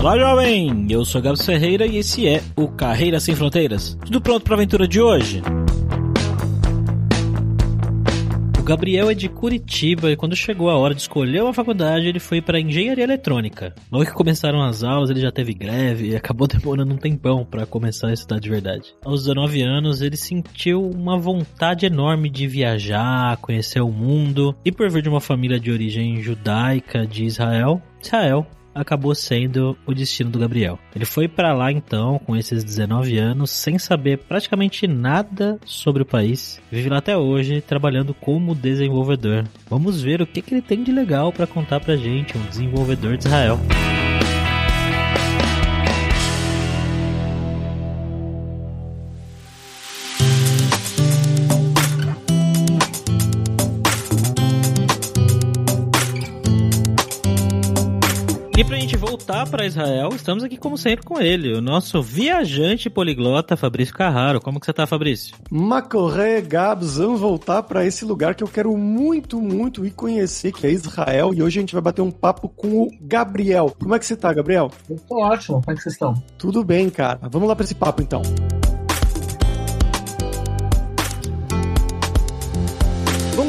Olá, jovem! Eu sou Gabs Ferreira e esse é o Carreira Sem Fronteiras. Tudo pronto para a aventura de hoje? O Gabriel é de Curitiba e quando chegou a hora de escolher uma faculdade, ele foi para engenharia eletrônica. Logo que começaram as aulas, ele já teve greve e acabou demorando um tempão para começar a estudar de verdade. Aos 19 anos, ele sentiu uma vontade enorme de viajar, conhecer o mundo e por vir de uma família de origem judaica de Israel, Israel acabou sendo o destino do Gabriel. Ele foi para lá então, com esses 19 anos, sem saber praticamente nada sobre o país. Vive lá até hoje, trabalhando como desenvolvedor. Vamos ver o que, que ele tem de legal para contar pra gente, um desenvolvedor de Israel. E pra gente voltar para Israel, estamos aqui como sempre com ele, o nosso viajante poliglota Fabrício Carraro. Como que você tá, Fabrício? Macorré, Gabs, vamos voltar para esse lugar que eu quero muito, muito ir conhecer, que é Israel. E hoje a gente vai bater um papo com o Gabriel. Como é que você tá, Gabriel? Eu tô ótimo, como é que vocês estão? Tudo bem, cara. Vamos lá para esse papo então. Bom,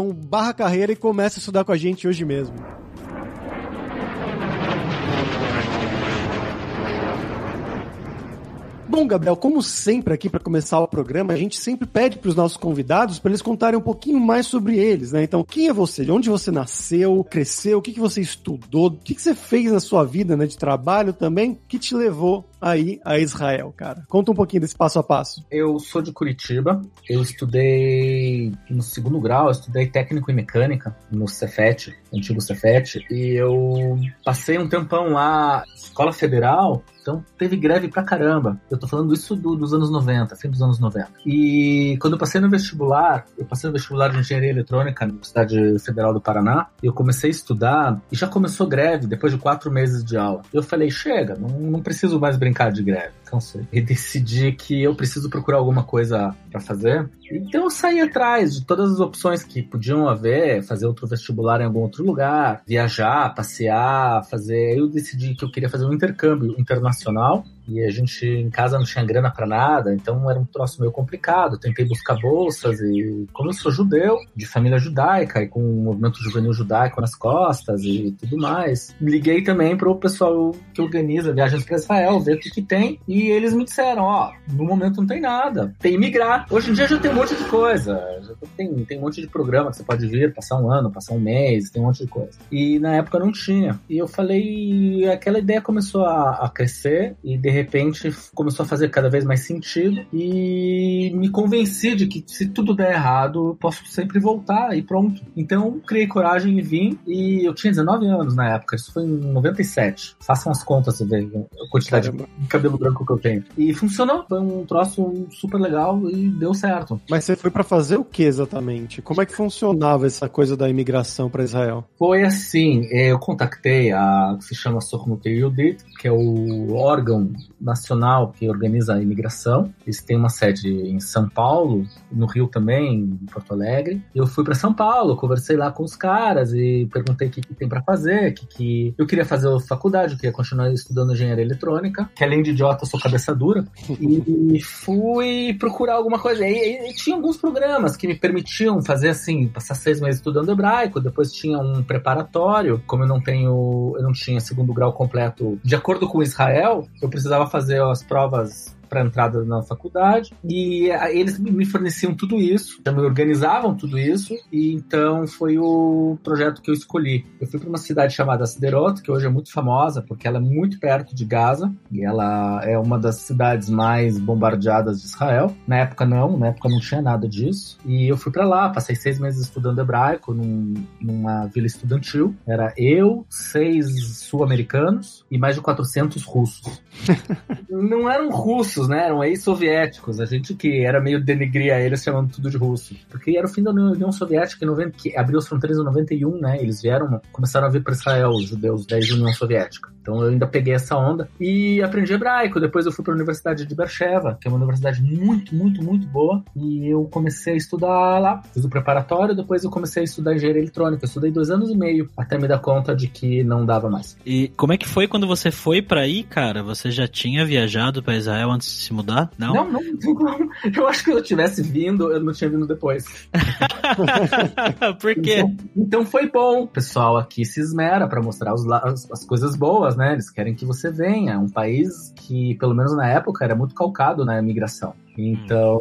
barra carreira e começa a estudar com a gente hoje mesmo. Bom, Gabriel, como sempre aqui para começar o programa, a gente sempre pede para os nossos convidados para eles contarem um pouquinho mais sobre eles, né? Então, quem é você? De onde você nasceu, cresceu, o que, que você estudou, o que, que você fez na sua vida, né, de trabalho também, que te levou aí a Israel, cara? Conta um pouquinho desse passo a passo. Eu sou de Curitiba, eu estudei no segundo grau, eu estudei técnico em mecânica no Cefet, antigo Cefet, e eu passei um tempão lá, escola federal, então teve greve pra caramba. Eu tô falando isso do, dos anos 90, fim dos anos 90. E quando eu passei no vestibular, eu passei no vestibular de engenharia eletrônica na Universidade Federal do Paraná, eu comecei a estudar e já começou greve depois de quatro meses de aula. Eu falei, chega, não, não preciso mais brincar de greve, cansei. E decidi que eu preciso procurar alguma coisa para fazer. Então eu saí atrás de todas as opções que podiam haver, fazer outro vestibular em algum outro lugar, viajar, passear, fazer. Eu decidi que eu queria fazer um intercâmbio internacional e a gente em casa não tinha grana para nada, então era um troço meio complicado. Tentei buscar bolsas e, como eu sou judeu, de família judaica e com um movimento juvenil judaico nas costas e tudo mais, liguei também pro pessoal que organiza viagens para Israel, ver o que, que tem, e eles me disseram: ó, no momento não tem nada, tem migrar. Hoje em dia já tem um monte de coisa, já tem, tem um monte de programa que você pode vir, passar um ano, passar um mês, tem um monte de coisa. E na época não tinha. E eu falei, aquela ideia começou a, a crescer e de repente começou a fazer cada vez mais sentido e me convenci de que se tudo der errado, eu posso sempre voltar e pronto. Então criei coragem e vim e eu tinha 19 anos na época, isso foi em 97. Façam as contas e vejam a quantidade Caramba. de cabelo branco que eu tenho. E funcionou, foi um troço super legal e deu certo. Mas você foi para fazer o que exatamente? Como é que funcionava essa coisa da imigração para Israel? Foi assim, eu contatei a que se chama Sochmut Yudit, que é o órgão nacional que organiza a imigração. Eles têm uma sede em São Paulo, no Rio também, em Porto Alegre. Eu fui para São Paulo, conversei lá com os caras e perguntei o que, que tem para fazer, que, que eu queria fazer faculdade, eu queria continuar estudando engenharia eletrônica, que além de idiota eu sou cabeça dura. e fui procurar alguma coisa. E, e, e, tinha alguns programas que me permitiam fazer assim, passar seis meses estudando hebraico, depois tinha um preparatório, como eu não tenho, eu não tinha segundo grau completo de acordo com Israel, eu precisava fazer as provas para entrada na faculdade e eles me forneciam tudo isso, me organizavam tudo isso e então foi o projeto que eu escolhi. Eu fui para uma cidade chamada Sderot, que hoje é muito famosa porque ela é muito perto de Gaza e ela é uma das cidades mais bombardeadas de Israel. Na época não, na época não tinha nada disso. E eu fui para lá, passei seis meses estudando hebraico num, numa vila estudantil. Era eu, seis sul-americanos e mais de 400 russos. não eram russos, né? Eram ex-soviéticos. A gente que era meio denegria eles chamando tudo de russo. Porque era o fim da União Soviética, 90, que abriu as fronteiras em 91, né? Eles vieram, começaram a vir para Israel, os judeus da União Soviética. Então eu ainda peguei essa onda e aprendi hebraico. Depois eu fui para a Universidade de Beersheba, que é uma universidade muito, muito, muito boa. E eu comecei a estudar lá. Fiz o preparatório, depois eu comecei a estudar engenharia eletrônica. Eu estudei dois anos e meio até me dar conta de que não dava mais. E como é que foi quando você foi para aí, cara? Você já tinha viajado para Israel antes de se mudar? Não? Não, não. Eu acho que eu tivesse vindo, eu não tinha vindo depois. Por quê? Então, então, foi bom. O pessoal aqui se esmera para mostrar os, as, as coisas boas pessoas, né? Eles querem que você venha. É um país que, pelo menos na época, era muito calcado na migração. Então,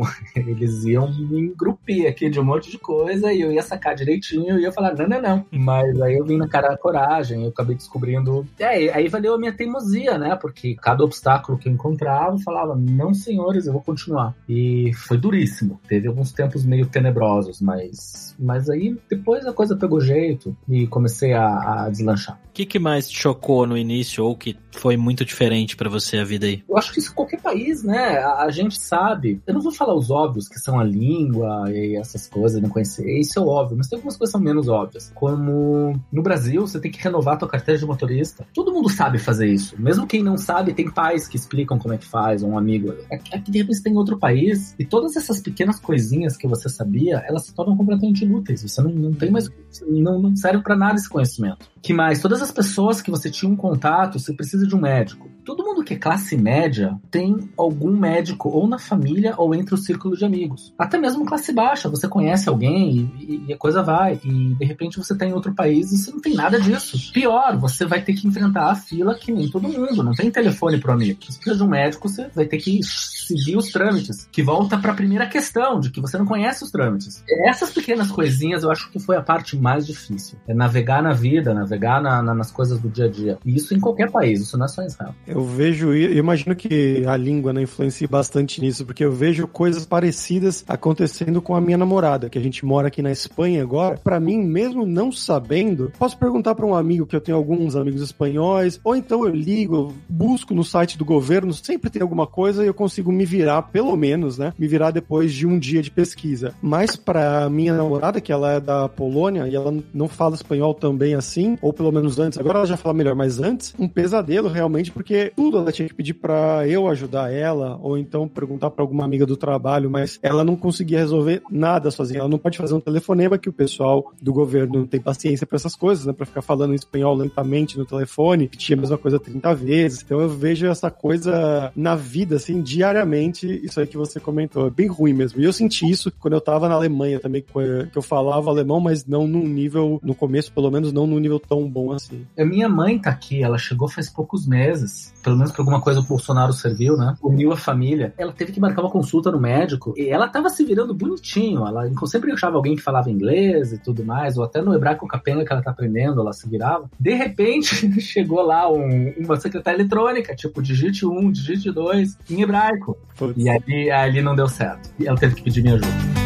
eles iam me engrupir aqui de um monte de coisa e eu ia sacar direitinho e ia falar, não, não, não. Mas aí eu vim na cara da coragem, eu acabei descobrindo. É, aí valeu a minha teimosia, né? Porque cada obstáculo que eu encontrava, eu falava, não, senhores, eu vou continuar. E foi duríssimo. Teve alguns tempos meio tenebrosos, mas, mas aí depois a coisa pegou jeito e comecei a, a deslanchar. O que, que mais te chocou no início ou que foi muito diferente para você a vida aí? Eu acho que isso em qualquer país, né? A gente sabe, eu não vou falar os óbvios, que são a língua e essas coisas, não conhecer, isso é óbvio, mas tem algumas coisas que são menos óbvias. Como no Brasil, você tem que renovar a tua carteira de motorista. Todo mundo sabe fazer isso. Mesmo quem não sabe, tem pais que explicam como é que faz, um amigo. Aqui, é de repente, tem outro país, e todas essas pequenas coisinhas que você sabia, elas se tornam completamente inúteis. Você não, não tem mais. Não, não serve para nada esse conhecimento. Que mais? Todas as pessoas que você tinha um contato, você precisa de um médico. Todo mundo que é classe média tem algum médico ou na família ou entre o círculo de amigos. Até mesmo classe baixa, você conhece alguém e, e a coisa vai. E de repente você está em outro país e você não tem nada disso. Pior, você vai ter que enfrentar a fila que nem todo mundo. Não tem telefone pro amigo. Se precisa de um médico, você vai ter que seguir os trâmites. Que volta para a primeira questão, de que você não conhece os trâmites. Essas pequenas coisinhas eu acho que foi a parte mais difícil. É navegar na vida, navegar na, na, nas coisas do dia a dia. E isso em qualquer país, isso não é só em Israel. Eu vejo, eu imagino que a língua né, influencia bastante nisso, porque eu vejo coisas parecidas acontecendo com a minha namorada, que a gente mora aqui na Espanha agora. Para mim, mesmo não sabendo, posso perguntar para um amigo que eu tenho alguns amigos espanhóis, ou então eu ligo, busco no site do governo, sempre tem alguma coisa e eu consigo me virar, pelo menos, né? Me virar depois de um dia de pesquisa. Mas para minha namorada, que ela é da Polônia e ela não fala espanhol também assim, ou pelo menos antes, agora ela já fala melhor, mas antes, um pesadelo realmente, porque tudo ela tinha que pedir para eu ajudar ela, ou então perguntar para alguma amiga do trabalho, mas ela não conseguia resolver nada sozinha. Ela não pode fazer um telefonema que o pessoal do governo não tem paciência para essas coisas, né? Para ficar falando em espanhol lentamente no telefone, que tinha a mesma coisa 30 vezes. Então eu vejo essa coisa na vida, assim, diariamente, isso aí que você comentou. É bem ruim mesmo. E eu senti isso quando eu tava na Alemanha também, que eu falava alemão, mas não num nível, no começo, pelo menos, não num nível tão bom assim. A minha mãe tá aqui, ela chegou faz poucos meses. Pelo menos por alguma coisa o Bolsonaro serviu, né? Uniu a família. Ela teve que marcar uma consulta no médico e ela tava se virando bonitinho. Ela sempre achava alguém que falava inglês e tudo mais, ou até no hebraico capenga que ela tá aprendendo, ela se virava. De repente, chegou lá um, uma secretária eletrônica, tipo, digite um, digite dois, em hebraico. Putz. E ali, ali não deu certo. E ela teve que pedir minha ajuda.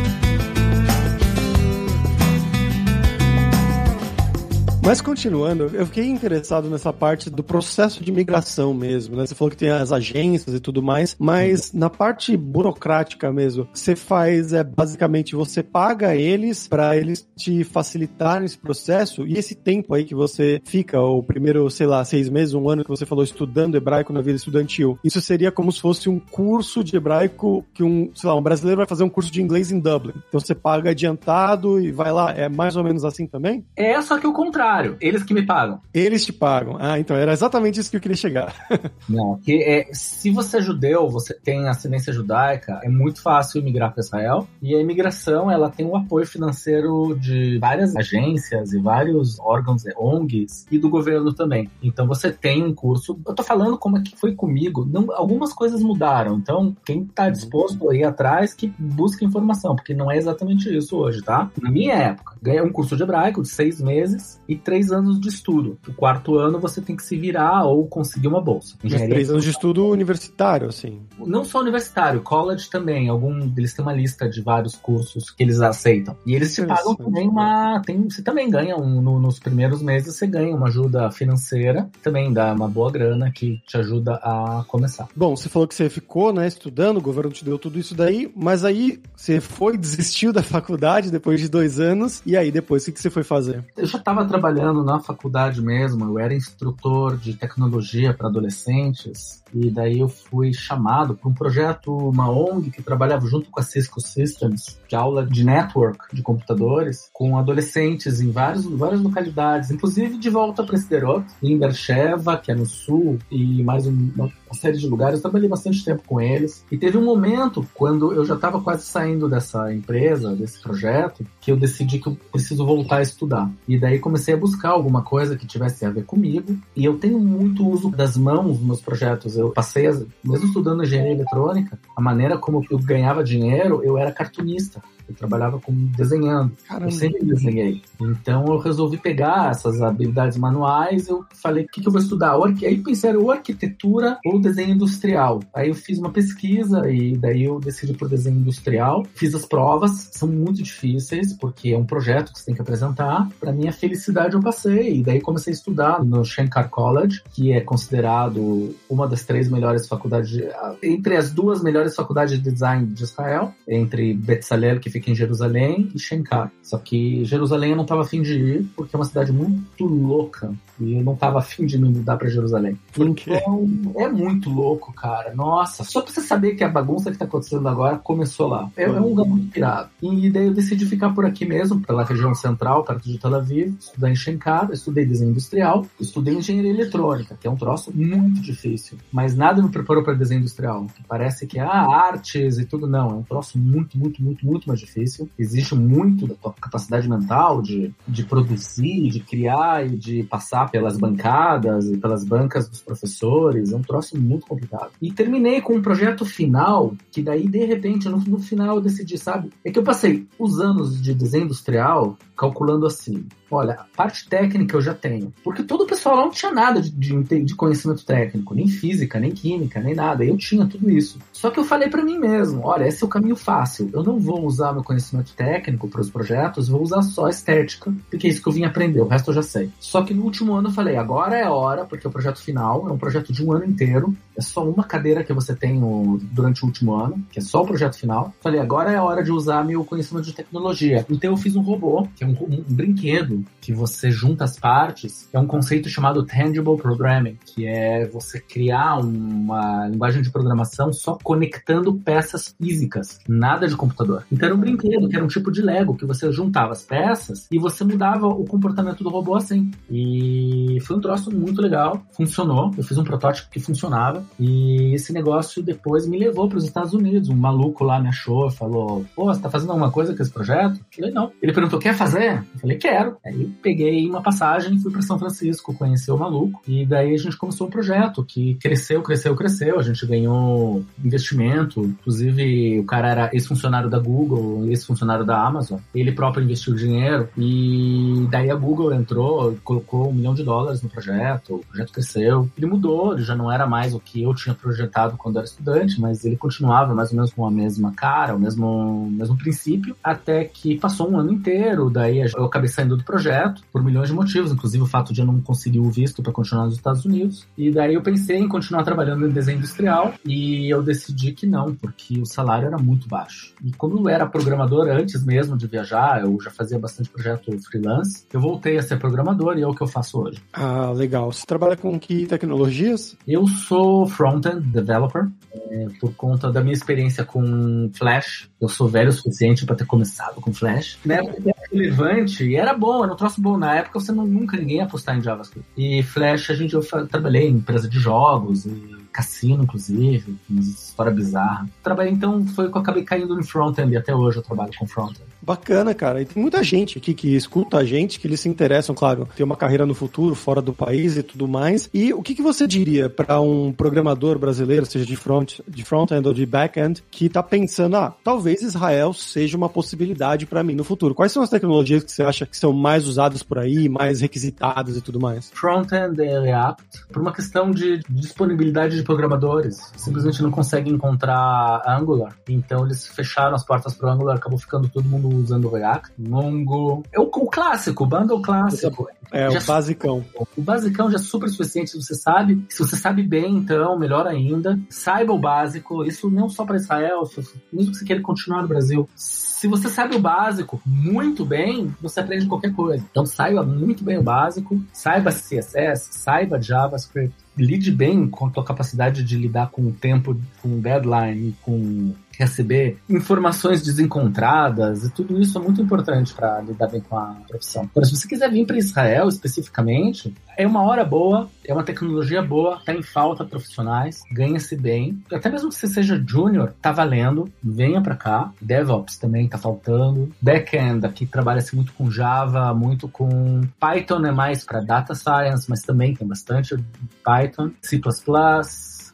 Mas continuando, eu fiquei interessado nessa parte do processo de migração mesmo, né? Você falou que tem as agências e tudo mais, mas na parte burocrática mesmo, você faz é basicamente você paga eles para eles te facilitarem esse processo e esse tempo aí que você fica, o primeiro, sei lá, seis meses, um ano que você falou estudando hebraico na vida estudantil. Isso seria como se fosse um curso de hebraico que um, sei lá, um brasileiro vai fazer um curso de inglês em Dublin. Então você paga adiantado e vai lá, é mais ou menos assim também? É, só que o contrário eles que me pagam. Eles te pagam. Ah, então era exatamente isso que eu queria chegar. Não, que é, se você é judeu, você tem ascendência judaica, é muito fácil migrar para Israel. E a imigração, ela tem o apoio financeiro de várias agências e vários órgãos, ONGs e do governo também. Então você tem um curso. Eu tô falando como é que foi comigo. Não, algumas coisas mudaram. Então, quem tá disposto a ir atrás, que busca informação, porque não é exatamente isso hoje, tá? Na minha época, ganhei um curso de hebraico de seis meses e três anos de estudo. O quarto ano você tem que se virar ou conseguir uma bolsa. Mas três anos de estudo universitário, assim. Não só universitário, college também. Algum, eles têm uma lista de vários cursos que eles aceitam. E eles te pagam também uma. Tem, você também ganha um, no, nos primeiros meses, você ganha uma ajuda financeira, também dá uma boa grana que te ajuda a começar. Bom, você falou que você ficou, né, estudando, o governo te deu tudo isso daí, mas aí você foi, desistiu da faculdade depois de dois anos, e aí depois o que você foi fazer? Eu já estava trabalhando na faculdade mesmo, eu era instrutor de tecnologia para adolescentes, e daí eu fui chamado para um projeto, uma ONG que trabalhava junto com a Cisco Systems, de aula de network de computadores, com adolescentes em vários, várias localidades, inclusive de volta para Sderot, em Bercheva, que é no sul, e mais uma série de lugares. Eu trabalhei bastante tempo com eles. E teve um momento, quando eu já estava quase saindo dessa empresa, desse projeto, que eu decidi que eu preciso voltar a estudar. E daí comecei a buscar alguma coisa que tivesse a ver comigo. E eu tenho muito uso das mãos nos meus projetos eu passei, mesmo estudando engenharia eletrônica, a maneira como eu ganhava dinheiro, eu era cartunista. Eu trabalhava como desenhando. Caramba. Eu sempre desenhei. Então eu resolvi pegar essas habilidades manuais. Eu falei, o que, que eu vou estudar? Aí pensei, ou arquitetura ou desenho industrial. Aí eu fiz uma pesquisa e daí eu decidi por desenho industrial. Fiz as provas, são muito difíceis, porque é um projeto que você tem que apresentar. Para minha felicidade eu passei. E daí comecei a estudar no Shankar College, que é considerado uma das três melhores faculdades, de, entre as duas melhores faculdades de design de Israel, entre Betzalel, que fica fica em Jerusalém, e Shenkar. Só que Jerusalém eu não estava afim de ir, porque é uma cidade muito louca. E eu não estava afim de me mudar para Jerusalém. Então, é muito louco, cara. Nossa, só pra você saber que a bagunça que tá acontecendo agora começou lá. É, é um lugar muito pirado. E daí eu decidi ficar por aqui mesmo, pela região central, perto de Tel Aviv, estudar em Shenkar, estudei desenho industrial, estudei engenharia eletrônica, que é um troço muito difícil. Mas nada me preparou para desenho industrial, que parece que, ah, artes e tudo, não. É um troço muito, muito, muito, muito mais difícil difícil. Existe muito da tua capacidade mental de, de produzir, de criar e de passar pelas bancadas e pelas bancas dos professores. É um troço muito complicado. E terminei com um projeto final, que daí, de repente, no, no final eu decidi, sabe? É que eu passei os anos de desenho industrial calculando assim. Olha, a parte técnica eu já tenho. Porque todo o pessoal lá não tinha nada de, de, de, conhecimento técnico, nem física, nem química, nem nada. Eu tinha tudo isso. Só que eu falei para mim mesmo: olha, esse é o caminho fácil. Eu não vou usar meu conhecimento técnico para os projetos, vou usar só estética, porque é isso que eu vim aprender. O resto eu já sei. Só que no último ano eu falei: agora é a hora, porque o projeto final é um projeto de um ano inteiro. É só uma cadeira que você tem no, durante o último ano, que é só o projeto final. Falei: agora é a hora de usar meu conhecimento de tecnologia. Então eu fiz um robô, que é um, um, um brinquedo que você junta as partes, é um conceito chamado Tangible Programming, que é você criar uma linguagem de programação só conectando peças físicas, nada de computador. Então era um brinquedo, que era um tipo de Lego, que você juntava as peças e você mudava o comportamento do robô assim. E foi um troço muito legal, funcionou. Eu fiz um protótipo que funcionava e esse negócio depois me levou para os Estados Unidos. Um maluco lá me achou, falou: Pô, você tá fazendo alguma coisa com esse projeto? Eu falei: Não. Ele perguntou: Quer fazer? Eu falei: Quero. Aí peguei uma passagem, fui para São Francisco, conhecer o maluco, e daí a gente começou um projeto que cresceu, cresceu, cresceu. A gente ganhou investimento, inclusive o cara era ex-funcionário da Google, ex-funcionário da Amazon. Ele próprio investiu dinheiro e daí a Google entrou, colocou um milhão de dólares no projeto, o projeto cresceu. Ele mudou, ele já não era mais o que eu tinha projetado quando era estudante, mas ele continuava mais ou menos com a mesma cara, o mesmo, mesmo princípio, até que passou um ano inteiro, daí eu acabei saindo do projeto projeto por milhões de motivos, inclusive o fato de eu não conseguir o visto para continuar nos Estados Unidos. E daí eu pensei em continuar trabalhando em desenho industrial e eu decidi que não, porque o salário era muito baixo. E como eu era programador antes mesmo de viajar, eu já fazia bastante projeto freelance, eu voltei a ser programador e é o que eu faço hoje. Ah, legal. Você trabalha com que tecnologias? Eu sou front-end developer, é, por conta da minha experiência com Flash. Eu sou velho o suficiente para ter começado com Flash. Na época relevante e era bom, era um troço bom. Na época você não, nunca ninguém ia apostar em JavaScript. E Flash, a gente, eu trabalhei em empresa de jogos e cassino, inclusive, uma história bizarra. Trabalhei, então, foi que eu acabei caindo no front-end e até hoje eu trabalho com front-end. Bacana, cara. E tem muita gente aqui que escuta a gente, que eles se interessam, claro, ter uma carreira no futuro, fora do país e tudo mais. E o que, que você diria para um programador brasileiro, seja de front, de front-end ou de back-end, que tá pensando, ah, talvez Israel seja uma possibilidade para mim no futuro? Quais são as tecnologias que você acha que são mais usadas por aí, mais requisitadas e tudo mais? Front-end é React, por uma questão de disponibilidade de programadores. Simplesmente não conseguem encontrar Angular. Então eles fecharam as portas para Angular, acabou ficando todo mundo usando React. Mongo. É o, o clássico, o bundle clássico. É, já o basicão. O basicão já é super suficiente, se você sabe. Se você sabe bem, então, melhor ainda. Saiba o básico. Isso não só para Israel, mesmo que você queira continuar no Brasil. Se você sabe o básico muito bem, você aprende qualquer coisa. Então saiba muito bem o básico, saiba CSS, saiba JavaScript, lide bem com a tua capacidade de lidar com o tempo, com deadline, com receber informações desencontradas e tudo isso é muito importante para lidar bem com a profissão. Agora, se você quiser vir para Israel especificamente, é uma hora boa, é uma tecnologia boa, tá em falta profissionais, ganha-se bem. Até mesmo que você seja júnior, tá valendo, venha para cá. DevOps também tá faltando. Backend aqui trabalha-se muito com Java, muito com Python é mais para data science, mas também tem bastante Python, C++,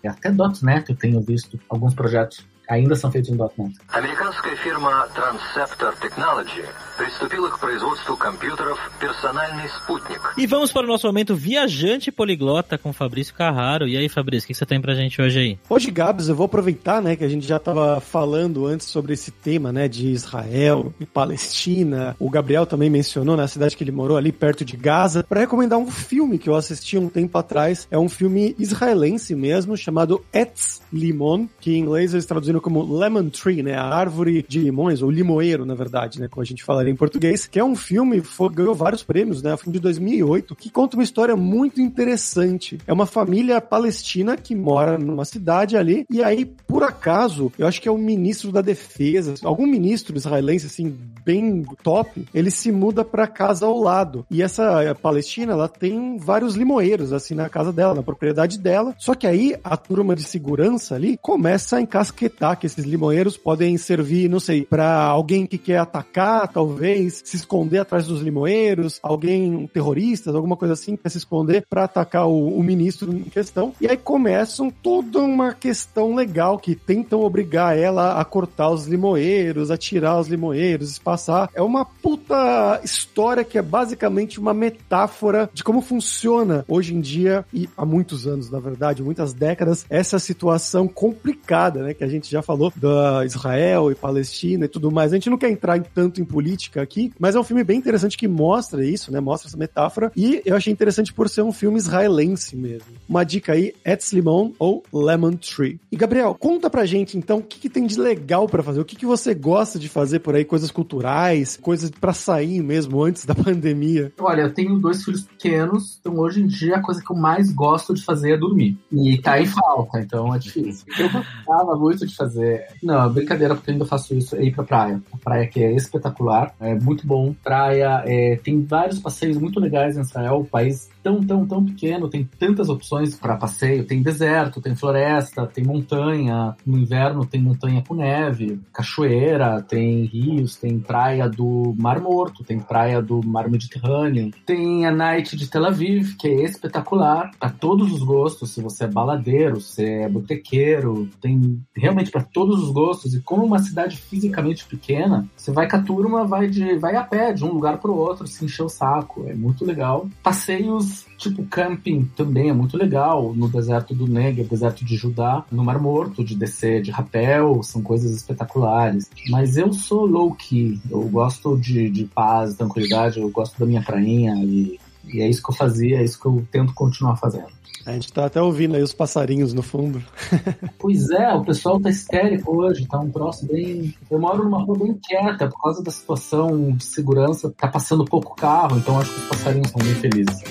até .NET eu tenho visto alguns projetos ainda são feitos em .NET. Американская фирма Transceptor Technology приступила к производству компьютеров «Персональный спутник». E vamos para o nosso momento viajante poliglota com Fabrício Carraro. E aí, Fabrício, o que você tem pra gente hoje aí? Hoje, Gabs, eu vou aproveitar, né, que a gente já estava falando antes sobre esse tema, né, de Israel e Palestina. O Gabriel também mencionou, na né, cidade que ele morou ali perto de Gaza, para recomendar um filme que eu assisti um tempo atrás. É um filme israelense mesmo, chamado Etz Limon, que em inglês eles traduziram como Lemon Tree, né, a árvore de limões, ou limoeiro, na verdade, né, como a gente em português, que é um filme, ganhou vários prêmios, né, um filme de 2008, que conta uma história muito interessante. É uma família palestina que mora numa cidade ali, e aí, por acaso, eu acho que é o ministro da defesa, algum ministro israelense, assim, bem top, ele se muda para casa ao lado. E essa Palestina, ela tem vários limoeiros, assim, na casa dela, na propriedade dela. Só que aí a turma de segurança ali começa a encasquetar que esses limoeiros podem servir, não sei, para alguém que quer atacar, talvez, se esconder atrás dos limoeiros, alguém, terroristas, alguma coisa assim, quer se esconder para atacar o, o ministro em questão. E aí começam toda uma questão legal que tentam obrigar ela a cortar os limoeiros, a tirar os limoeiros, espaçar. É uma puta história que é basicamente uma metáfora de como funciona hoje em dia e há muitos anos, na verdade, muitas décadas, essa situação complicada, né, que a gente já falou da Israel e Palestina e tudo mais. A gente não quer entrar em tanto em política aqui, mas é um filme bem interessante que mostra isso, né? Mostra essa metáfora. E eu achei interessante por ser um filme israelense mesmo. Uma dica aí, Etz Limon ou Lemon Tree. E Gabriel, conta pra gente então o que, que tem de legal para fazer, o que, que você gosta de fazer por aí, coisas culturais, coisas para sair mesmo antes da pandemia. Olha, eu tenho dois filhos pequenos, então hoje em dia a coisa que eu mais gosto de fazer é dormir. E tá em falta, então é difícil. Eu gostava muito de fazer. Não, brincadeira, porque eu ainda faço isso, é ir pra praia. A praia que é espetacular, é muito bom. Praia, é, tem vários passeios muito legais em Israel, o país tão, tão, tão pequeno, tem tantas opções para passeio. Tem deserto, tem floresta, tem montanha. No inverno tem montanha com neve, cachoeira, tem rios, tem praia do Mar Morto, tem praia do Mar Mediterrâneo. Tem a Night de Tel Aviv, que é espetacular, para todos os gostos. Se você é baladeiro, se é botequeiro, tem realmente para todos os gostos. E como uma cidade fisicamente pequena, você vai com a turma, vai, de, vai a pé de um lugar para o outro, se encher o saco. É muito legal. Passeios tipo camping também é muito legal. No deserto do Negev, deserto de Judá, no Mar Morto, de descer de rapel, são coisas espetaculares. Mas eu sou low-key, eu gosto de, de paz, tranquilidade, eu gosto da minha prainha e, e é isso que eu fazia, é isso que eu tento continuar fazendo. A gente tá até ouvindo aí os passarinhos no fundo. pois é, o pessoal tá histérico hoje, tá um troço bem. Eu moro numa rua bem quieta, por causa da situação de segurança, tá passando pouco carro, então acho que os passarinhos são bem felizes.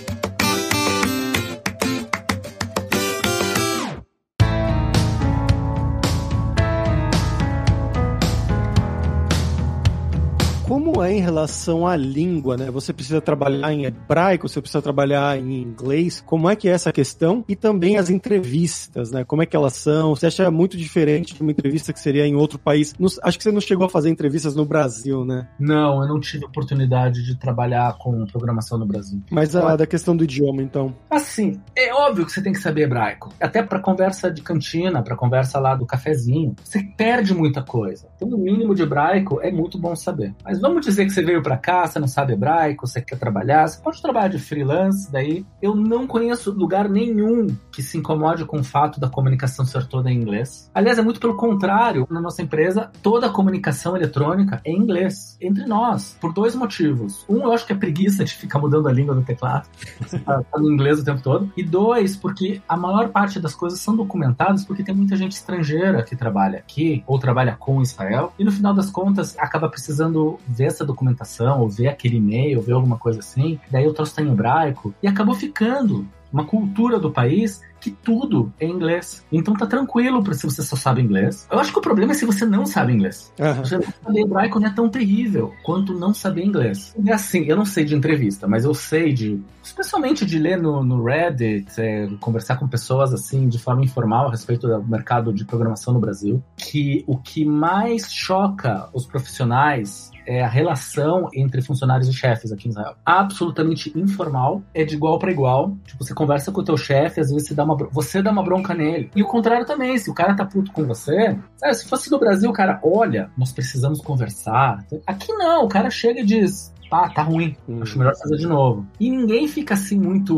Como é em relação à língua, né? Você precisa trabalhar em hebraico, você precisa trabalhar em inglês. Como é que é essa questão? E também as entrevistas, né? Como é que elas são? Você acha muito diferente de uma entrevista que seria em outro país? acho que você não chegou a fazer entrevistas no Brasil, né? Não, eu não tive oportunidade de trabalhar com programação no Brasil. Mas a da questão do idioma, então? Assim, é óbvio que você tem que saber hebraico. Até para conversa de cantina, para conversa lá do cafezinho. Você perde muita coisa. Então, no mínimo de hebraico é muito bom saber. Mas vamos dizer que você veio para cá, você não sabe hebraico, você quer trabalhar, você pode trabalhar de freelance, daí eu não conheço lugar nenhum que se incomode com o fato da comunicação ser toda em inglês. Aliás, é muito pelo contrário. Na nossa empresa, toda a comunicação eletrônica é em inglês, entre nós, por dois motivos. Um, eu acho que é preguiça de ficar mudando a língua do teclado, tá, tá no inglês o tempo todo. E dois, porque a maior parte das coisas são documentadas porque tem muita gente estrangeira que trabalha aqui ou trabalha com Israel. E no final das contas, acaba precisando ver essa documentação, ou ver aquele e-mail, ou ver alguma coisa assim. Daí o troço tá em hebraico. E acabou ficando uma cultura do país que tudo é inglês. Então tá tranquilo se você só sabe inglês. Eu acho que o problema é se você não sabe inglês. Uhum. Você não saber hebraico não é tão terrível quanto não saber inglês. É assim, eu não sei de entrevista, mas eu sei de, especialmente de ler no, no Reddit, é, conversar com pessoas assim de forma informal a respeito do mercado de programação no Brasil, que o que mais choca os profissionais é a relação entre funcionários e chefes aqui em Israel. Absolutamente informal, é de igual para igual. Tipo, você conversa com o teu chefe, às vezes você dá uma, você dá uma bronca nele. E o contrário também, se o cara tá puto com você, sabe, se fosse no Brasil, o cara, olha, nós precisamos conversar. Aqui não, o cara chega e diz, ah, tá ruim, hum. acho melhor fazer de novo. E ninguém fica assim muito,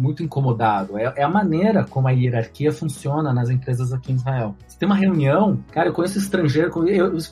muito incomodado. É, é, a maneira como a hierarquia funciona nas empresas aqui em Israel. Você tem uma reunião, cara, eu conheço estrangeiro,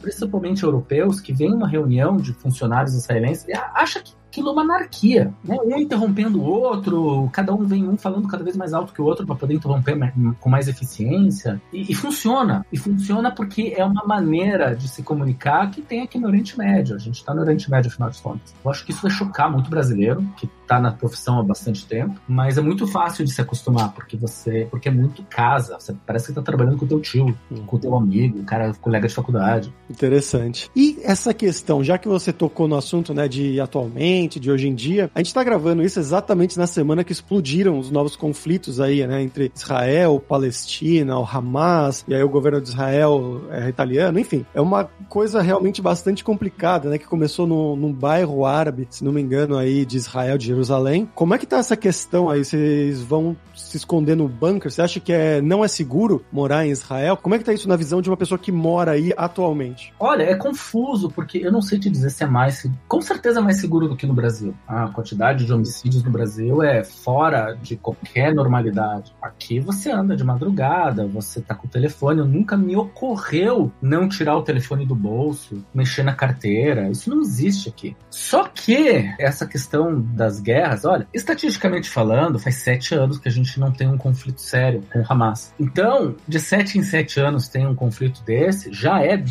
principalmente europeus, que vem uma reunião de funcionários israelenses e acha que aquilo é uma anarquia, né? Um interrompendo o outro, cada um vem um falando cada vez mais alto que o outro para poder interromper com mais eficiência. E, e, funciona. E funciona porque é uma maneira de se comunicar que tem aqui no Oriente Médio. A gente está no Oriente Médio, afinal de contas. Eu acho que isso vai chocar muito brasileiro, que está na profissão há bastante tempo, mas é muito fácil de se acostumar, porque você, porque é muito casa, você parece que está trabalhando com o teu tio, hum. com o teu amigo, o cara, colega de faculdade. Interessante. E essa questão, já que você tocou no assunto, né, de atualmente, de hoje em dia, a gente está gravando isso exatamente na semana que explodiram os novos conflitos aí, né, entre Israel, Palestina, o Hamas, e aí o governo de Israel é italiano, enfim, é uma coisa realmente bastante complicada, né, que começou no, num bairro árabe, se não me engano, aí de Israel, de Jerusalém. Como é que tá essa questão aí? Vocês vão se esconder no bunker? Você acha que é, não é seguro morar em Israel? Como é que tá isso na visão de uma pessoa que mora aí atualmente? Olha, é confuso, porque eu não sei te dizer se é mais. Com certeza é mais seguro do que no Brasil. A quantidade de homicídios no Brasil é fora de qualquer normalidade. Aqui você anda de madrugada, você tá com o telefone. Nunca me ocorreu não tirar o telefone do bolso, mexer na carteira. Isso não existe aqui. Só que essa questão das guerras, olha, estatisticamente falando, faz sete anos que a gente não tem um conflito sério com o Hamas. Então, de sete em sete anos tem um conflito desse, já é,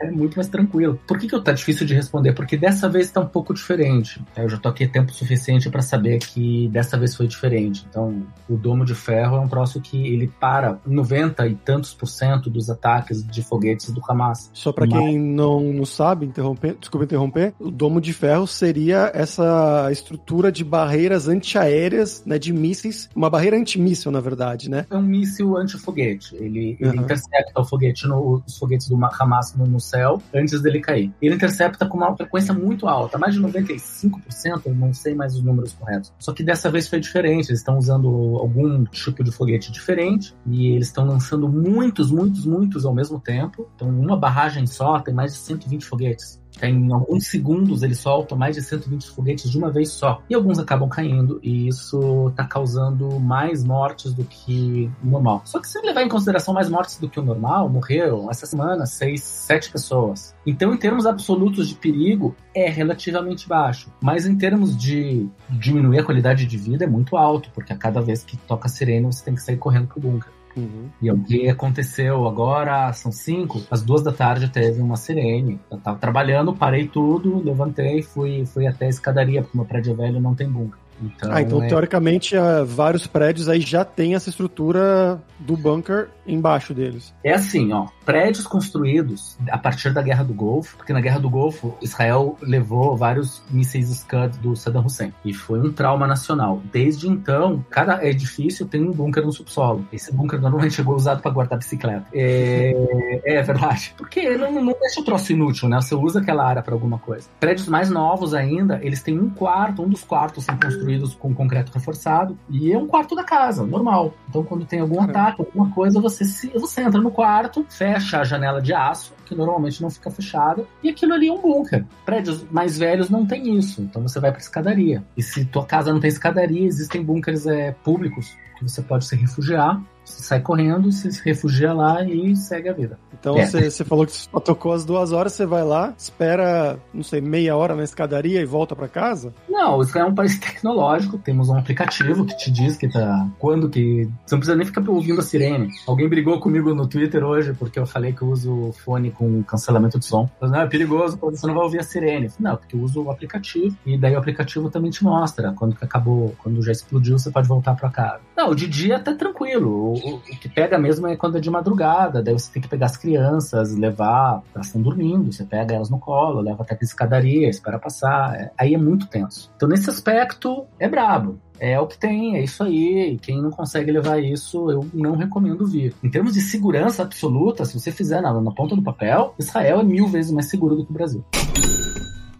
é muito mais tranquilo. Por que, que tá difícil de responder? Porque dessa vez tá um pouco diferente. Eu já tô aqui tempo suficiente para saber que dessa vez foi diferente. Então, o domo de ferro é um troço que ele para 90 e tantos por cento dos ataques de foguetes do Hamas. Só para quem não, não sabe, interromper, desculpa interromper, o domo de ferro seria essa estrutura de barreiras antiaéreas, né, de mísseis, uma barreira antimíssil, na verdade, né? É um míssil anti-foguete. Ele, ele uhum. intercepta o foguete no, os foguetes do Hamas no, no, céu antes dele cair. Ele intercepta com uma frequência muito alta, mais de 95%, eu não sei mais os números corretos. Só que dessa vez foi diferente. Eles estão usando algum tipo de foguete diferente e eles estão lançando muitos, muitos, muitos ao mesmo tempo. Então, uma barragem só tem mais de 120 foguetes. Em alguns segundos ele solta mais de 120 foguetes de uma vez só. E alguns acabam caindo, e isso está causando mais mortes do que o normal. Só que se levar em consideração mais mortes do que o normal, morreram essa semana seis, sete pessoas. Então, em termos absolutos de perigo, é relativamente baixo. Mas em termos de diminuir a qualidade de vida, é muito alto, porque a cada vez que toca sirene você tem que sair correndo pro bunker. Uhum. E o que aconteceu agora, são cinco, às duas da tarde teve uma sirene. Eu tava trabalhando, parei tudo, levantei, fui, fui até a escadaria, porque meu prédio velho não tem bunker. Então, ah, então é- teoricamente ah, vários prédios aí já tem essa estrutura do bunker embaixo deles. É assim, ó, prédios construídos a partir da Guerra do Golfo, porque na Guerra do Golfo Israel levou vários mísseis Scud do Saddam Hussein e foi um trauma nacional. Desde então, cada edifício tem um bunker no subsolo. Esse bunker normalmente chegou usado para guardar bicicleta. É, é verdade. Porque não, não deixa o troço inútil, né? Você usa aquela área para alguma coisa. Prédios mais novos ainda, eles têm um quarto, um dos quartos são construídos com concreto reforçado e é um quarto da casa, normal. Então, quando tem algum Caramba. ataque, alguma coisa, você, se, você entra no quarto, fecha a janela de aço, que normalmente não fica fechada, e aquilo ali é um bunker. Prédios mais velhos não tem isso, então você vai para escadaria. E se tua casa não tem escadaria, existem bunkers é, públicos que você pode se refugiar. Você sai correndo, se refugia lá e segue a vida. Então É. você você falou que só tocou as duas horas, você vai lá, espera, não sei, meia hora na escadaria e volta pra casa? Não, Israel é um país tecnológico, temos um aplicativo que te diz que tá. Quando que. Você não precisa nem ficar ouvindo a sirene. Alguém brigou comigo no Twitter hoje porque eu falei que eu uso fone com cancelamento de som. Não, é perigoso, você não vai ouvir a sirene. Falei, não, porque eu uso o aplicativo e daí o aplicativo também te mostra. Quando que acabou, quando já explodiu, você pode voltar pra casa. Não, de dia tá tranquilo. O, o- o que pega mesmo é quando é de madrugada. Daí você tem que pegar as crianças, levar. Elas estão dormindo, você pega elas no colo, leva até a escadaria, espera passar. É- aí é muito tenso. Então, nesse aspecto, é brabo. É o que tem, é isso aí. Quem não consegue levar isso, eu não recomendo vir. Em termos de segurança absoluta, se você fizer na, na ponta do papel, Israel é mil vezes mais seguro do que o Brasil.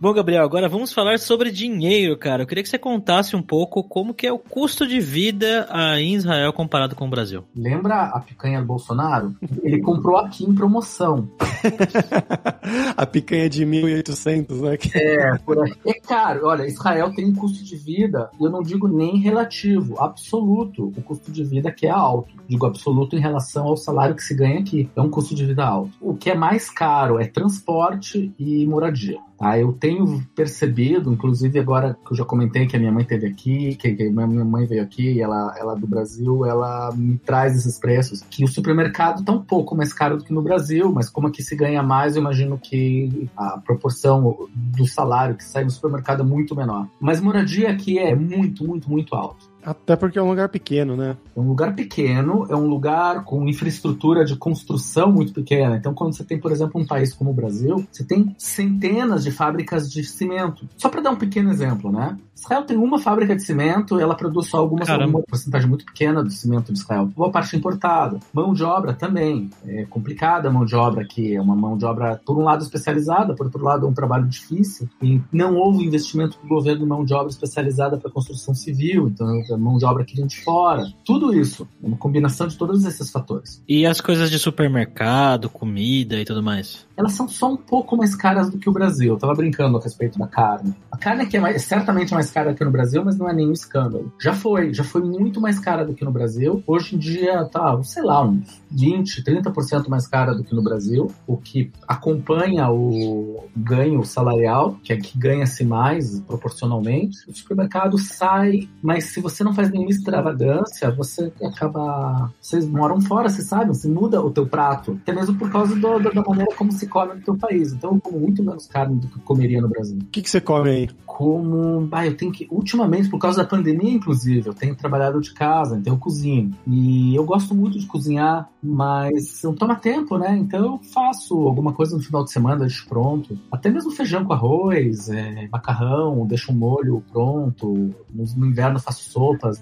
Bom, Gabriel, agora vamos falar sobre dinheiro, cara. Eu queria que você contasse um pouco como que é o custo de vida aí em Israel comparado com o Brasil. Lembra a picanha do Bolsonaro? Ele comprou aqui em promoção. a picanha de 1.800, né? É, por aí. É caro. Olha, Israel tem um custo de vida, eu não digo nem relativo, absoluto. O custo de vida que é alto. Digo absoluto em relação ao salário que se ganha aqui. É um custo de vida alto. O que é mais caro é transporte e moradia. Tá? Eu tenho percebido, inclusive agora que eu já comentei que a minha mãe teve aqui, que, que a minha mãe veio aqui, ela, ela é do Brasil, ela me traz esses preços, que o supermercado está um pouco mais caro do que no Brasil, mas como aqui se ganha mais, eu imagino que a proporção do salário que sai no supermercado é muito menor. Mas moradia aqui é muito, muito, muito alto. Até porque é um lugar pequeno, né? É um lugar pequeno, é um lugar com infraestrutura de construção muito pequena. Então, quando você tem, por exemplo, um país como o Brasil, você tem centenas de fábricas de cimento. Só para dar um pequeno exemplo, né? Israel tem uma fábrica de cimento ela produz só algumas, alguma porcentagem muito pequena do cimento de Israel. Boa parte é importada. Mão de obra também. É complicada a mão de obra aqui. É uma mão de obra, por um lado, especializada, por outro lado, é um trabalho difícil. E não houve investimento do governo em mão de obra especializada para construção civil. Então, mão de obra que vem de fora. Tudo isso. É uma combinação de todos esses fatores. E as coisas de supermercado, comida e tudo mais? Elas são só um pouco mais caras do que o Brasil. Eu tava brincando a respeito da carne. A carne aqui é mais- certamente mais cara que no Brasil, mas não é nenhum escândalo. Já foi, já foi muito mais cara do que no Brasil. Hoje em dia tá, sei lá, uns 20, 30% mais cara do que no Brasil, o que acompanha o ganho salarial, que aqui ganha-se mais proporcionalmente. O supermercado sai, mas se você não faz nenhuma extravagância, você acaba. Vocês moram fora, vocês sabem, você muda o teu prato, até mesmo por causa do- da da maneira como se come no teu país. Então eu como muito menos carne do que eu comeria no Brasil O que, que você come aí? como. Ah, eu tenho que. Ultimamente, por causa da pandemia, inclusive, eu tenho trabalhado de casa, então eu cozinho. E eu gosto muito de cozinhar, mas não toma tempo, né? Então eu faço alguma coisa no final de semana, deixo pronto. Até mesmo feijão com arroz, é, macarrão, deixo um molho pronto. No, no inverno faço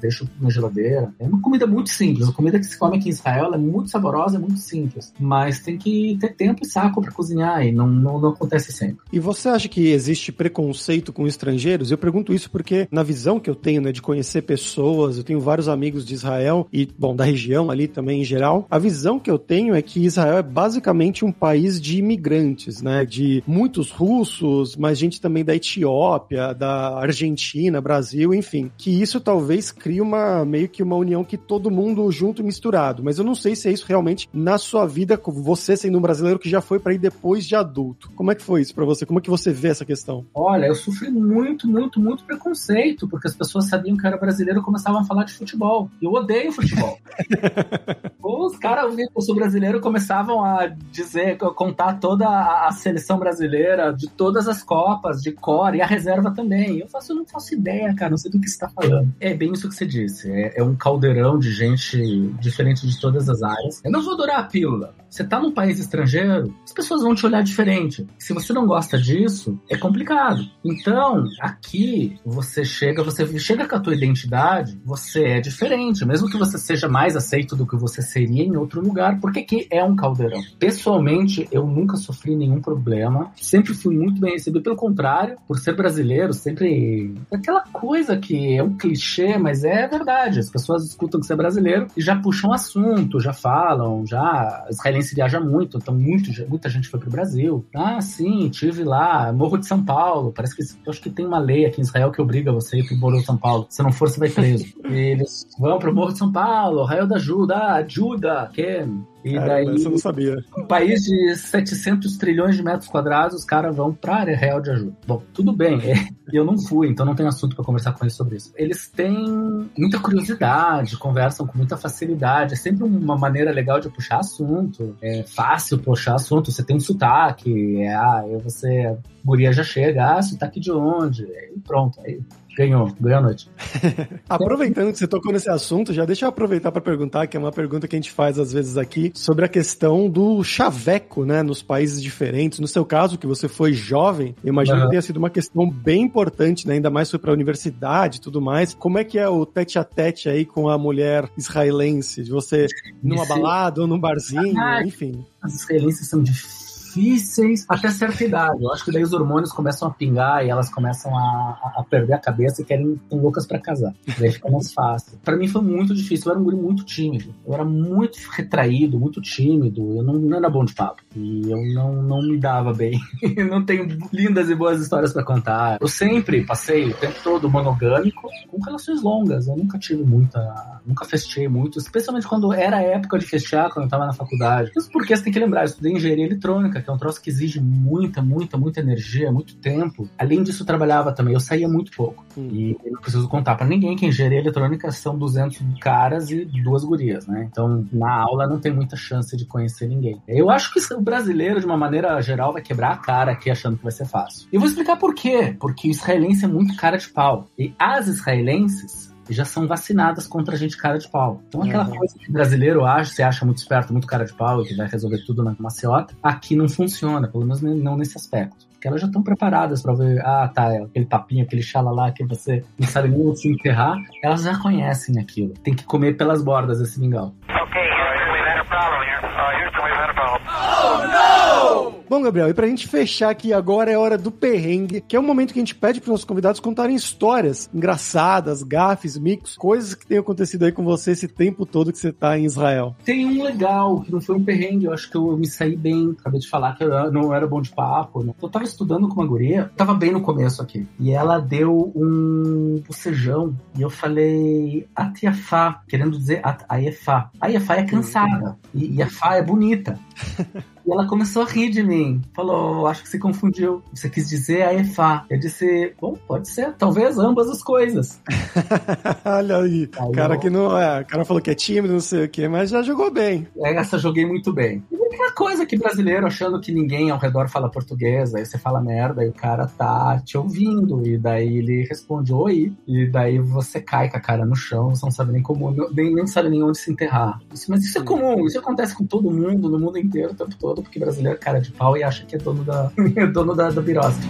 deixo na geladeira. É uma comida muito simples. A comida que se come aqui em Israel é muito saborosa, é muito simples. Mas tem que ter tempo e saco para cozinhar, e não, não, não acontece sempre. E você acha que existe preconceito com estrangeiros? Eu pergunto isso porque, na visão que eu tenho, né, de conhecer pessoas, eu tenho vários amigos de Israel e, bom, da região ali também em geral. A visão que eu tenho é que Israel é basicamente um país de imigrantes, né? De muitos russos, mas gente também da Etiópia, da Argentina, Brasil, enfim. Que isso talvez crie uma meio que uma união que todo mundo junto e misturado. Mas eu não sei se é isso realmente na sua vida, você sendo um brasileiro que já foi para ir depois de adulto. Como é que foi isso para você? Como é que você vê essa questão? Olha, eu sofri muito, muito, muito preconceito, porque as pessoas sabiam que eu era brasileiro e começavam a falar de futebol. Eu odeio futebol. Os caras, o sul brasileiro, começavam a dizer, contar toda a seleção brasileira de todas as Copas, de cor, e a reserva também. Eu faço, eu não faço ideia, cara, não sei do que você tá falando. É bem isso que você disse. É, é um caldeirão de gente diferente de todas as áreas. Eu não vou adorar a pílula. Você tá num país estrangeiro, as pessoas vão te olhar diferente. Se você não gosta disso, é complicado. Então, aqui, você chega, você chega com a tua identidade, você é diferente. Mesmo que você seja mais aceito do que você seria em outro lugar, porque aqui é um caldeirão. Pessoalmente, eu nunca sofri nenhum problema. Sempre fui muito bem recebido. Pelo contrário, por ser brasileiro, sempre. Aquela coisa que é um clichê, mas é verdade. As pessoas escutam que você é brasileiro e já puxam assunto, já falam, já. Israelense viaja muito, então muito, muita gente foi pro Brasil. Ah, sim, tive lá, Morro de São Paulo. Parece que eu acho que tem uma lei aqui em Israel que obriga você a ir pro Morro de São Paulo. Se não for, você vai preso. e eles vão pro Morro de São Paulo, Raio da Ajuda, ajuda, que e daí, eu não sabia. Um país de 700 trilhões de metros quadrados, os caras vão pra área real de ajuda. Bom, tudo bem. É, eu não fui, então não tenho assunto para conversar com eles sobre isso. Eles têm muita curiosidade, conversam com muita facilidade. É sempre uma maneira legal de puxar assunto. É fácil puxar assunto. Você tem um sotaque. É, ah, você, guria já chega. Ah, sotaque de onde? E pronto. Aí Ganhou, ganhou a noite. Aproveitando que você tocou nesse assunto, já deixa eu aproveitar para perguntar, que é uma pergunta que a gente faz às vezes aqui, sobre a questão do chaveco, né, nos países diferentes. No seu caso, que você foi jovem, eu imagino uhum. que tenha sido uma questão bem importante, né, ainda mais foi para a universidade e tudo mais. Como é que é o tete a tete aí com a mulher israelense? De você numa balada ou num barzinho, ah, enfim. As israelenses são difíceis difíceis até certa idade. Eu acho que daí os hormônios começam a pingar e elas começam a, a perder a cabeça e querem loucas para casar. Daí fica mais fácil. Para mim foi muito difícil. Eu era um guri muito tímido. Eu era muito retraído, muito tímido. Eu não, não era bom de papo. E eu não, não me dava bem. eu não tenho lindas e boas histórias para contar. Eu sempre passei o tempo todo monogâmico com relações longas. Eu nunca tive muita. Nunca fechei muito. Especialmente quando era época de fechar, quando eu tava na faculdade. Isso porque você tem que lembrar, eu estudei engenharia eletrônica que é um troço que exige muita, muita, muita energia, muito tempo. Além disso, eu trabalhava também, eu saía muito pouco. Hum. E eu não preciso contar para ninguém que engenharia eletrônica são 200 caras e duas gurias, né? Então, na aula não tem muita chance de conhecer ninguém. Eu acho que o brasileiro, de uma maneira geral, vai quebrar a cara aqui achando que vai ser fácil. E eu vou explicar por quê. Porque o israelense é muito cara de pau. E as israelenses já são vacinadas contra a gente cara de pau. Então aquela uhum. coisa que o brasileiro acha, você acha muito esperto, muito cara de pau e que vai resolver tudo na maciota, aqui não funciona, pelo menos não nesse aspecto. Porque elas já estão preparadas para ver, ah, tá, é aquele papinho, aquele xalalá que você não sabe nem se enterrar, elas já conhecem aquilo. Tem que comer pelas bordas esse mingau. Ok, we've had a problem here. Uh, Houston, we've had a problem. Oh, no! Bom, Gabriel, e pra gente fechar aqui agora é hora do perrengue, que é o momento que a gente pede pros nossos convidados contarem histórias engraçadas, gafes, micos, coisas que tenham acontecido aí com você esse tempo todo que você tá em Israel. Tem um legal, que não foi um perrengue, eu acho que eu me saí bem. Acabei de falar que eu não era bom de papo. Né? Eu tava estudando com uma guria, tava bem no começo aqui, e ela deu um bocejão, e eu falei Atiafá, querendo dizer Ayefá. Ayefá é cansada, e Yafá é bonita. E ela começou a rir de mim. Falou, acho que se confundiu. Você quis dizer a EFA. Eu disse, bom, pode ser. Talvez ambas as coisas. Olha aí. aí cara eu... que não é. O cara falou que é tímido, não sei o quê, mas já jogou bem. Essa joguei muito bem. E aquela coisa que brasileiro achando que ninguém ao redor fala português, aí você fala merda e o cara tá te ouvindo. E daí ele responde oi. E daí você cai com a cara no chão, você não sabe nem como, nem, nem sabe nem onde se enterrar. Isso, mas isso é comum, isso acontece com todo mundo, no mundo inteiro, o tempo todo todo, porque brasileiro é cara de pau e acha que é dono da, é dono da, da birosca.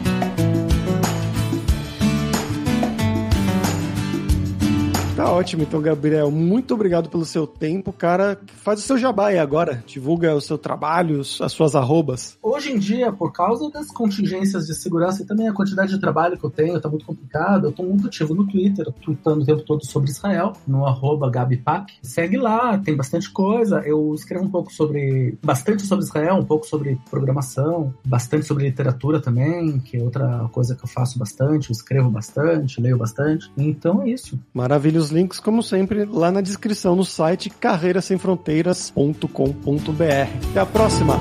Tá ótimo, então, Gabriel. Muito obrigado pelo seu tempo, cara. Faz o seu jabá aí agora. Divulga o seu trabalho, as suas arrobas. Hoje em dia, por causa das contingências de segurança e também a quantidade de trabalho que eu tenho, tá muito complicado. Eu tô muito ativo no Twitter, tweetando o tempo todo sobre Israel, no arroba Gabipac. Segue lá, tem bastante coisa. Eu escrevo um pouco sobre. bastante sobre Israel, um pouco sobre programação, bastante sobre literatura também, que é outra coisa que eu faço bastante. Eu escrevo bastante, leio bastante. Então é isso. Maravilhoso links, como sempre, lá na descrição no site carreirasemfronteiras.com.br. Até a próxima!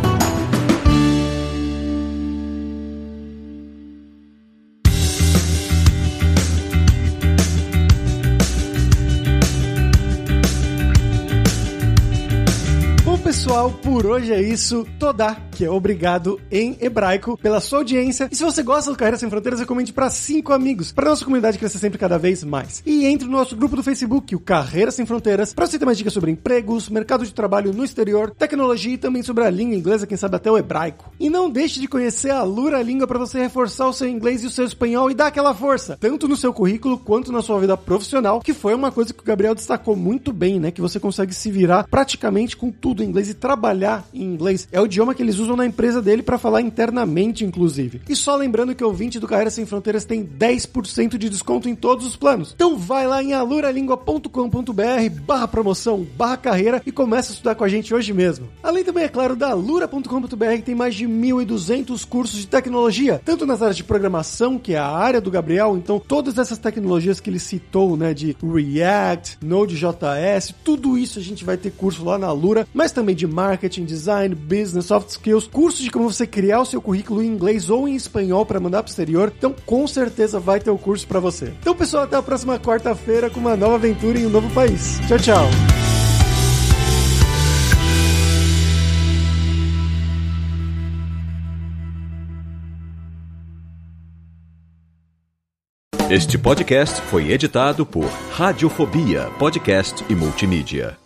Pessoal, por hoje é isso. Todá, que é obrigado em hebraico, pela sua audiência. E se você gosta do Carreira Sem Fronteiras, recomende para cinco amigos, para nossa comunidade crescer sempre cada vez mais. E entre no nosso grupo do Facebook, o Carreira Sem Fronteiras, para você ter mais dicas sobre empregos, mercado de trabalho no exterior, tecnologia e também sobre a língua inglesa, quem sabe até o hebraico. E não deixe de conhecer a Lura Língua para você reforçar o seu inglês e o seu espanhol e dar aquela força, tanto no seu currículo quanto na sua vida profissional, que foi uma coisa que o Gabriel destacou muito bem, né? Que você consegue se virar praticamente com tudo em inglês e trabalhar em inglês. É o idioma que eles usam na empresa dele para falar internamente, inclusive. E só lembrando que o ouvinte do Carreira Sem Fronteiras tem 10% de desconto em todos os planos. Então vai lá em aluralingua.com.br barra promoção, barra carreira e começa a estudar com a gente hoje mesmo. Além também, é claro, da alura.com.br que tem mais de 1.200 cursos de tecnologia, tanto nas áreas de programação, que é a área do Gabriel, então todas essas tecnologias que ele citou, né, de React, Node.js, tudo isso a gente vai ter curso lá na Alura, mas também de marketing, design, business, soft skills, cursos de como você criar o seu currículo em inglês ou em espanhol para mandar para o exterior. Então, com certeza vai ter o curso para você. Então, pessoal, até a próxima quarta-feira com uma nova aventura em um novo país. Tchau, tchau. Este podcast foi editado por Radiofobia, podcast e multimídia.